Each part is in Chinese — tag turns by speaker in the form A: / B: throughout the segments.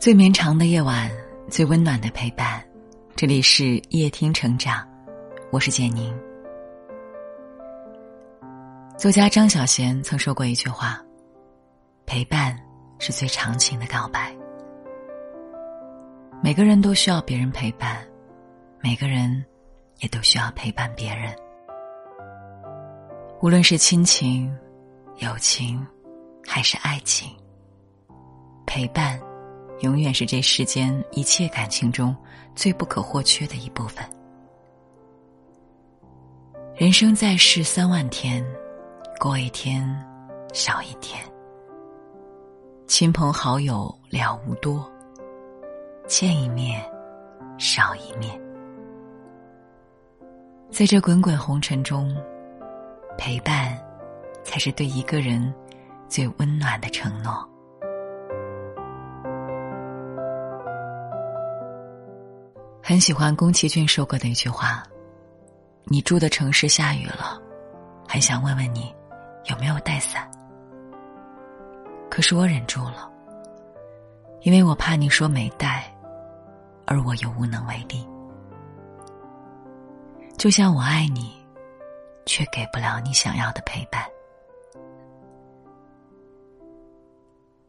A: 最绵长的夜晚，最温暖的陪伴。这里是夜听成长，我是简宁。作家张小娴曾说过一句话：“陪伴是最长情的告白。”每个人都需要别人陪伴，每个人也都需要陪伴别人。无论是亲情、友情，还是爱情，陪伴。永远是这世间一切感情中最不可或缺的一部分。人生在世三万天，过一天少一天。亲朋好友了无多，见一面少一面。在这滚滚红尘中，陪伴才是对一个人最温暖的承诺。很喜欢宫崎骏说过的一句话：“你住的城市下雨了，很想问问你有没有带伞。可是我忍住了，因为我怕你说没带，而我又无能为力。就像我爱你，却给不了你想要的陪伴。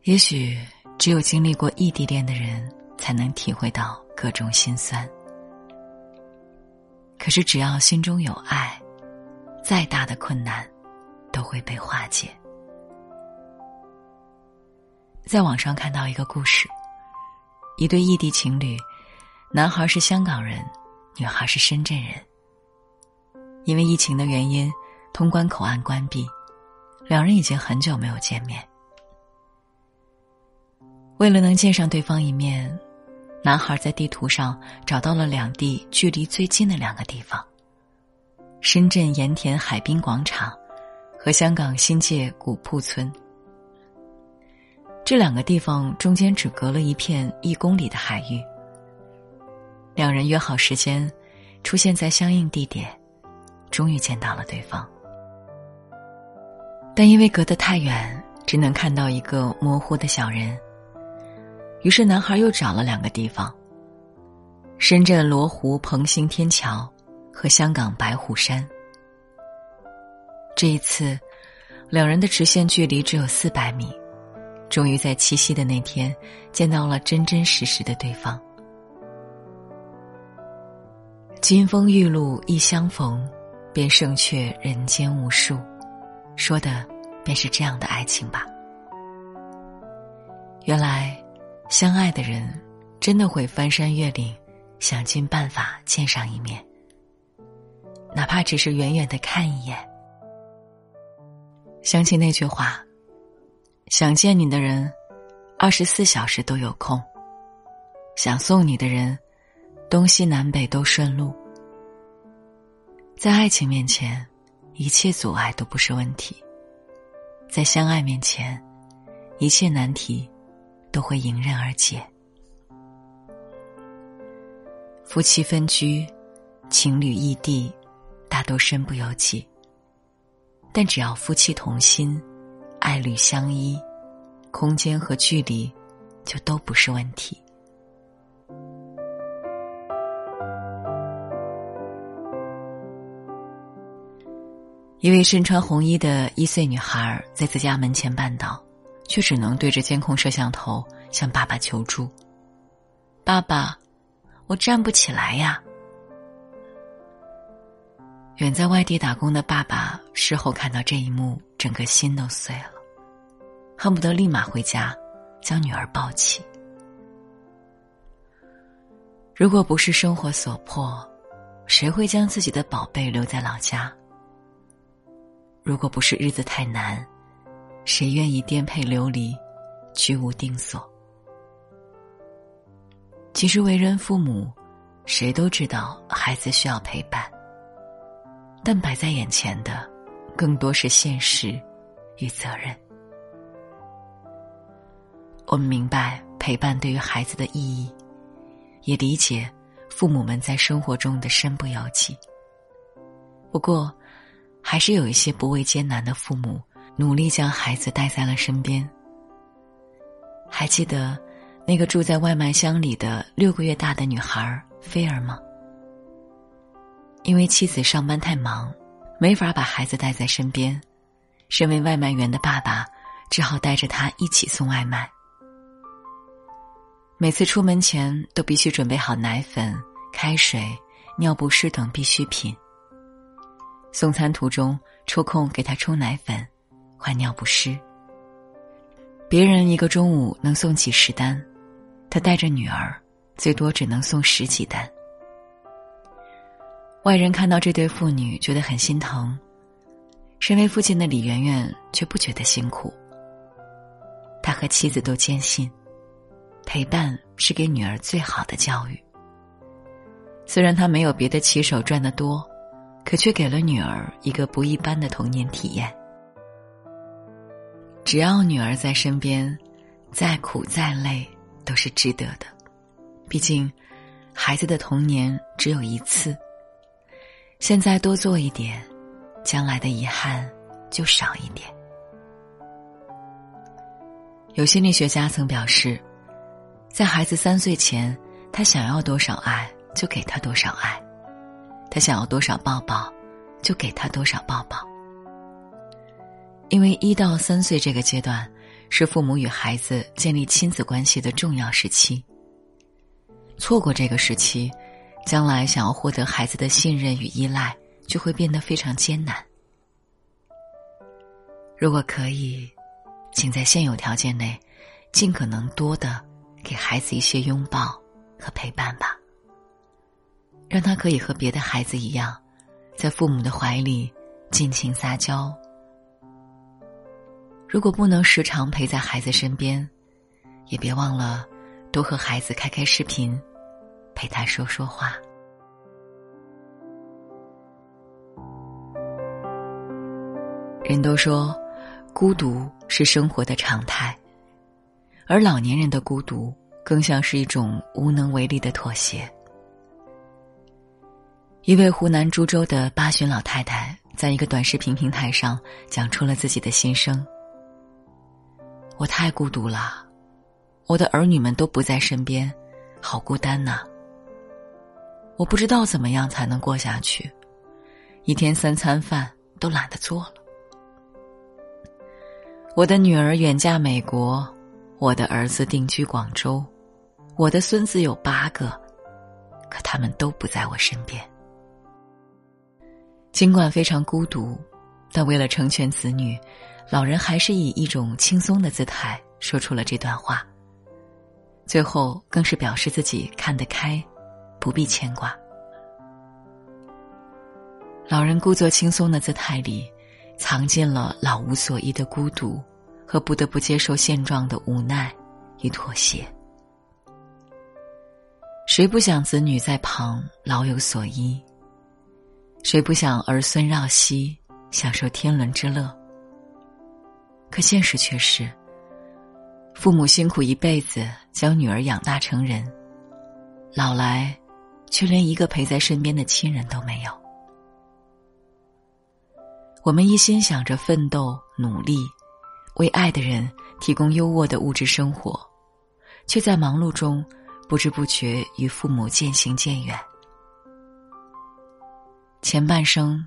A: 也许只有经历过异地恋的人，才能体会到。”各种心酸，可是只要心中有爱，再大的困难都会被化解。在网上看到一个故事，一对异地情侣，男孩是香港人，女孩是深圳人。因为疫情的原因，通关口岸关闭，两人已经很久没有见面。为了能见上对方一面。男孩在地图上找到了两地距离最近的两个地方：深圳盐田海滨广场和香港新界古铺村。这两个地方中间只隔了一片一公里的海域。两人约好时间，出现在相应地点，终于见到了对方。但因为隔得太远，只能看到一个模糊的小人。于是，男孩又找了两个地方：深圳罗湖鹏兴天桥和香港白虎山。这一次，两人的直线距离只有四百米，终于在七夕的那天见到了真真实实的对方。金风玉露一相逢，便胜却人间无数，说的便是这样的爱情吧。原来。相爱的人，真的会翻山越岭，想尽办法见上一面，哪怕只是远远的看一眼。想起那句话：“想见你的人，二十四小时都有空；想送你的人，东西南北都顺路。”在爱情面前，一切阻碍都不是问题；在相爱面前，一切难题。都会迎刃而解。夫妻分居，情侣异地，大都身不由己。但只要夫妻同心，爱侣相依，空间和距离就都不是问题。一位身穿红衣的一岁女孩在自家门前绊倒。却只能对着监控摄像头向爸爸求助。爸爸，我站不起来呀！远在外地打工的爸爸事后看到这一幕，整个心都碎了，恨不得立马回家将女儿抱起。如果不是生活所迫，谁会将自己的宝贝留在老家？如果不是日子太难。谁愿意颠沛流离，居无定所？其实为人父母，谁都知道孩子需要陪伴，但摆在眼前的，更多是现实与责任。我们明白陪伴对于孩子的意义，也理解父母们在生活中的身不由己。不过，还是有一些不畏艰难的父母。努力将孩子带在了身边。还记得那个住在外卖箱里的六个月大的女孩菲儿吗？因为妻子上班太忙，没法把孩子带在身边，身为外卖员的爸爸只好带着他一起送外卖。每次出门前都必须准备好奶粉、开水、尿不湿等必需品。送餐途中抽空给他冲奶粉、换尿不湿。别人一个中午能送几十单，他带着女儿，最多只能送十几单。外人看到这对父女觉得很心疼，身为父亲的李媛媛却不觉得辛苦。他和妻子都坚信。陪伴是给女儿最好的教育。虽然他没有别的骑手赚得多，可却给了女儿一个不一般的童年体验。只要女儿在身边，再苦再累都是值得的。毕竟，孩子的童年只有一次。现在多做一点，将来的遗憾就少一点。有心理学家曾表示。在孩子三岁前，他想要多少爱就给他多少爱，他想要多少抱抱，就给他多少抱抱。因为一到三岁这个阶段，是父母与孩子建立亲子关系的重要时期。错过这个时期，将来想要获得孩子的信任与依赖，就会变得非常艰难。如果可以，请在现有条件内，尽可能多的。给孩子一些拥抱和陪伴吧，让他可以和别的孩子一样，在父母的怀里尽情撒娇。如果不能时常陪在孩子身边，也别忘了多和孩子开开视频，陪他说说话。人都说，孤独是生活的常态。而老年人的孤独，更像是一种无能为力的妥协。一位湖南株洲的八旬老太太，在一个短视频平台上讲出了自己的心声：“我太孤独了，我的儿女们都不在身边，好孤单呐！我不知道怎么样才能过下去，一天三餐饭都懒得做了。我的女儿远嫁美国。”我的儿子定居广州，我的孙子有八个，可他们都不在我身边。尽管非常孤独，但为了成全子女，老人还是以一种轻松的姿态说出了这段话。最后更是表示自己看得开，不必牵挂。老人故作轻松的姿态里，藏进了老无所依的孤独。和不得不接受现状的无奈与妥协。谁不想子女在旁老有所依？谁不想儿孙绕膝享受天伦之乐？可现实却是，父母辛苦一辈子将女儿养大成人，老来却连一个陪在身边的亲人都没有。我们一心想着奋斗努力。为爱的人提供优渥的物质生活，却在忙碌中不知不觉与父母渐行渐远。前半生，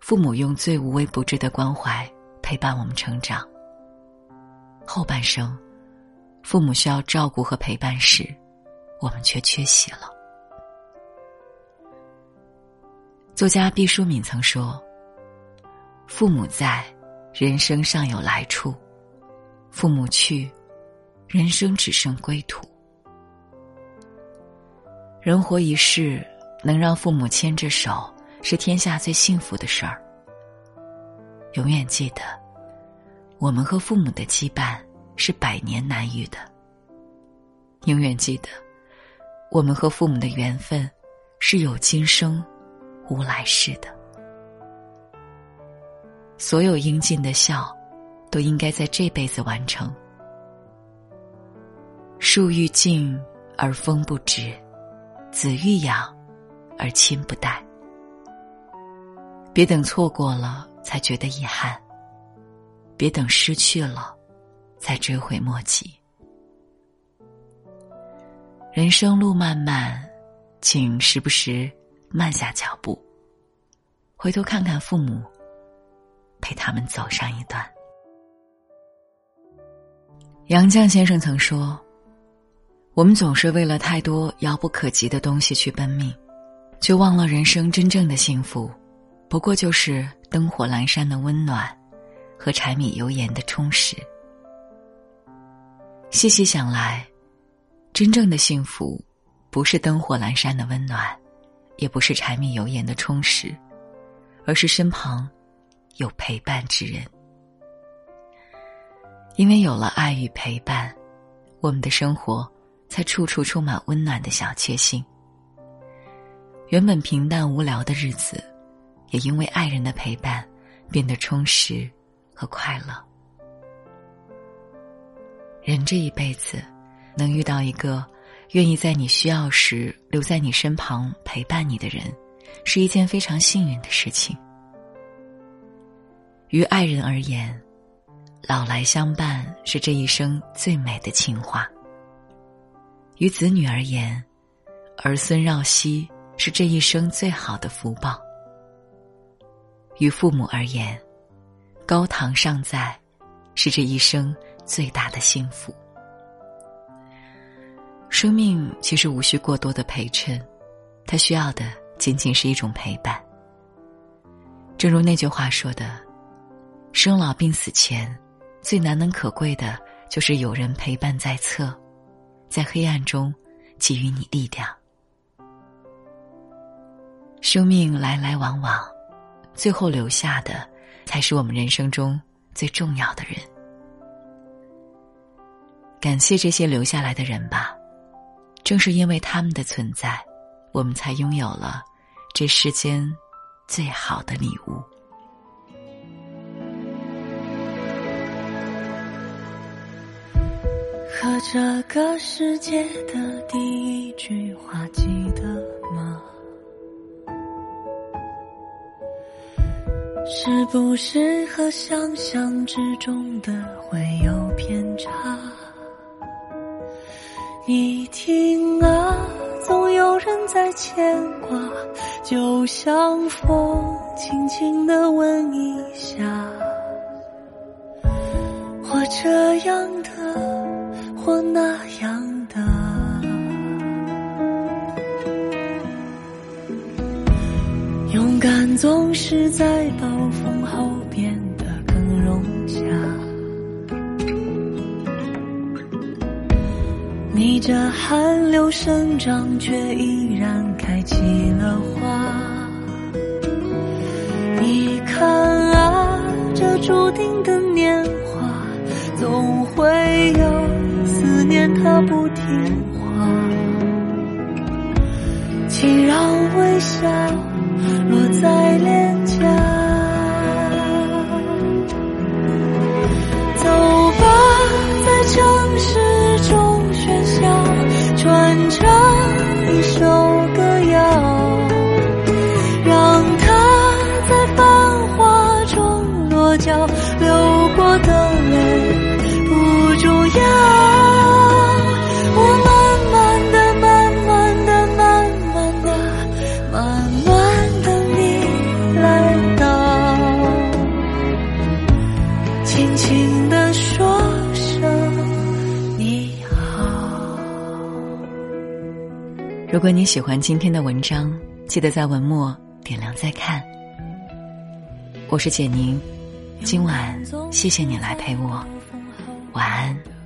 A: 父母用最无微不至的关怀陪伴我们成长；后半生，父母需要照顾和陪伴时，我们却缺席了。作家毕淑敏曾说：“父母在。”人生尚有来处，父母去，人生只剩归途。人活一世，能让父母牵着手，是天下最幸福的事儿。永远记得，我们和父母的羁绊是百年难遇的。永远记得，我们和父母的缘分是有今生，无来世的。所有应尽的孝，都应该在这辈子完成。树欲静而风不止，子欲养而亲不待。别等错过了才觉得遗憾，别等失去了才追悔莫及。人生路漫漫，请时不时慢下脚步，回头看看父母，陪他们走上一段。杨绛先生曾说：“我们总是为了太多遥不可及的东西去奔命，却忘了人生真正的幸福，不过就是灯火阑珊的温暖，和柴米油盐的充实。”细细想来。真正的幸福，不是灯火阑珊的温暖，也不是柴米油盐的充实，而是身旁有陪伴之人。因为有了爱与陪伴，我们的生活才处处充满温暖的小确幸。原本平淡无聊的日子，也因为爱人的陪伴，变得充实和快乐。人这一辈子。能遇到一个愿意在你需要时留在你身旁陪伴你的人，是一件非常幸运的事情。于爱人而言，老来相伴是这一生最美的情话；于子女而言，儿孙绕膝是这一生最好的福报；于父母而言，高堂尚在是这一生最大的幸福。生命其实无需过多的陪衬，它需要的仅仅是一种陪伴。正如那句话说的：“生老病死前，最难能可贵的就是有人陪伴在侧，在黑暗中给予你力量。”生命来来往往，最后留下的才是我们人生中最重要的人。感谢这些留下来的人吧。正是因为他们的存在，我们才拥有了这世间最好的礼物。
B: 和这个世界的第一句话记得是不是和想象之中的会有偏差？你听啊，总有人在牵挂，就像风轻轻地吻一下，或这样的，或那样的。勇敢总是在暴逆着寒流生长，却依然开起了花。你看啊，这注定的年华，总会有思念它不听话。请让微笑
A: 如果你喜欢今天的文章，记得在文末点亮再看。我是简宁，今晚谢谢你来陪我，晚安。